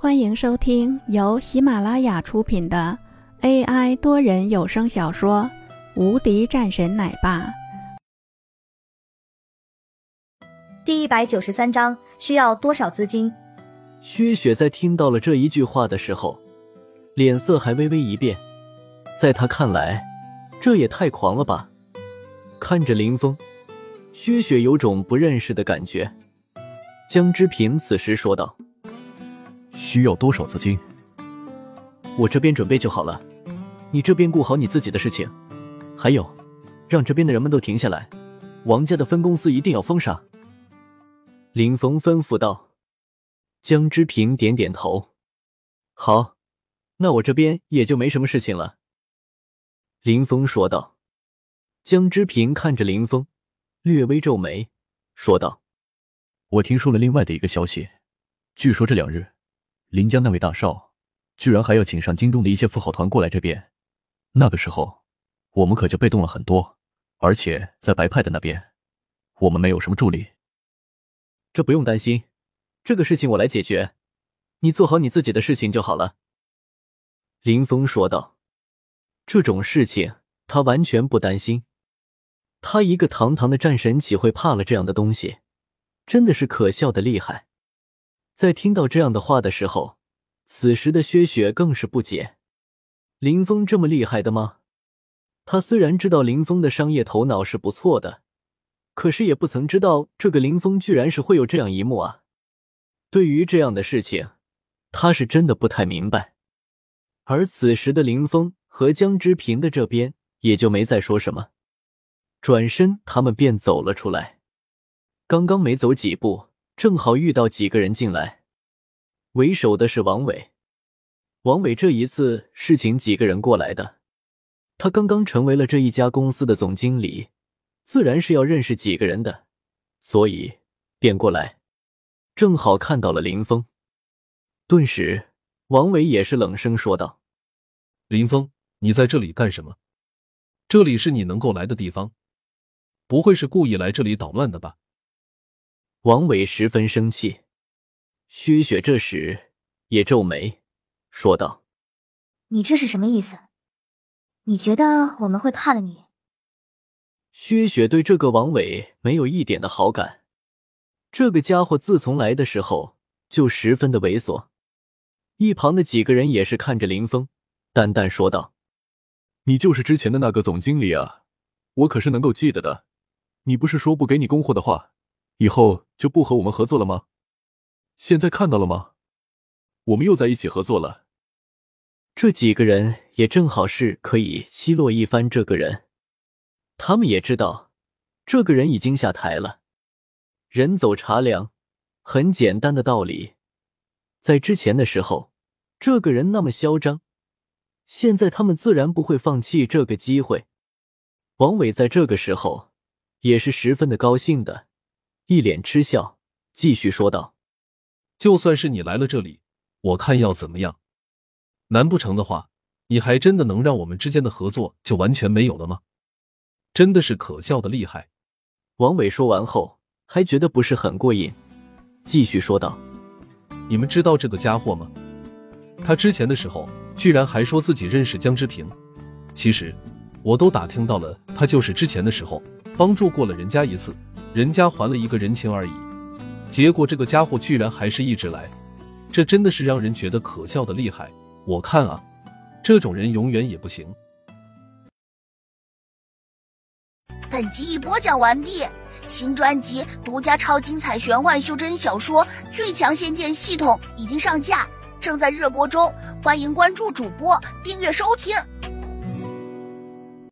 欢迎收听由喜马拉雅出品的 AI 多人有声小说《无敌战神奶爸》第一百九十三章，需要多少资金？薛雪在听到了这一句话的时候，脸色还微微一变。在他看来，这也太狂了吧！看着林峰，薛雪有种不认识的感觉。江之平此时说道。需要多少资金？我这边准备就好了，你这边顾好你自己的事情。还有，让这边的人们都停下来，王家的分公司一定要封杀。林峰吩咐道。江之平点点头，好，那我这边也就没什么事情了。林峰说道。江之平看着林峰，略微皱眉，说道：“我听说了另外的一个消息，据说这两日。”临江那位大少，居然还要请上京中的一些富豪团过来这边，那个时候，我们可就被动了很多。而且在白派的那边，我们没有什么助力。这不用担心，这个事情我来解决，你做好你自己的事情就好了。”林峰说道。这种事情他完全不担心，他一个堂堂的战神岂会怕了这样的东西？真的是可笑的厉害。在听到这样的话的时候，此时的薛雪更是不解：林峰这么厉害的吗？他虽然知道林峰的商业头脑是不错的，可是也不曾知道这个林峰居然是会有这样一幕啊！对于这样的事情，他是真的不太明白。而此时的林峰和江之平的这边也就没再说什么，转身他们便走了出来。刚刚没走几步。正好遇到几个人进来，为首的是王伟。王伟这一次是请几个人过来的，他刚刚成为了这一家公司的总经理，自然是要认识几个人的，所以便过来。正好看到了林峰，顿时王伟也是冷声说道：“林峰，你在这里干什么？这里是你能够来的地方，不会是故意来这里捣乱的吧？”王伟十分生气，薛雪这时也皱眉说道：“你这是什么意思？你觉得我们会怕了你？”薛雪对这个王伟没有一点的好感，这个家伙自从来的时候就十分的猥琐。一旁的几个人也是看着林峰，淡淡说道：“你就是之前的那个总经理啊，我可是能够记得的。你不是说不给你供货的话？”以后就不和我们合作了吗？现在看到了吗？我们又在一起合作了。这几个人也正好是可以奚落一番这个人。他们也知道，这个人已经下台了。人走茶凉，很简单的道理。在之前的时候，这个人那么嚣张，现在他们自然不会放弃这个机会。王伟在这个时候也是十分的高兴的。一脸嗤笑，继续说道：“就算是你来了这里，我看要怎么样？难不成的话，你还真的能让我们之间的合作就完全没有了吗？真的是可笑的厉害。”王伟说完后，还觉得不是很过瘾，继续说道：“你们知道这个家伙吗？他之前的时候居然还说自己认识江之平，其实我都打听到了，他就是之前的时候帮助过了人家一次。”人家还了一个人情而已，结果这个家伙居然还是一直来，这真的是让人觉得可笑的厉害。我看啊，这种人永远也不行。本集已播讲完毕，新专辑独家超精彩玄幻修真小说《最强仙剑系统》已经上架，正在热播中，欢迎关注主播，订阅收听。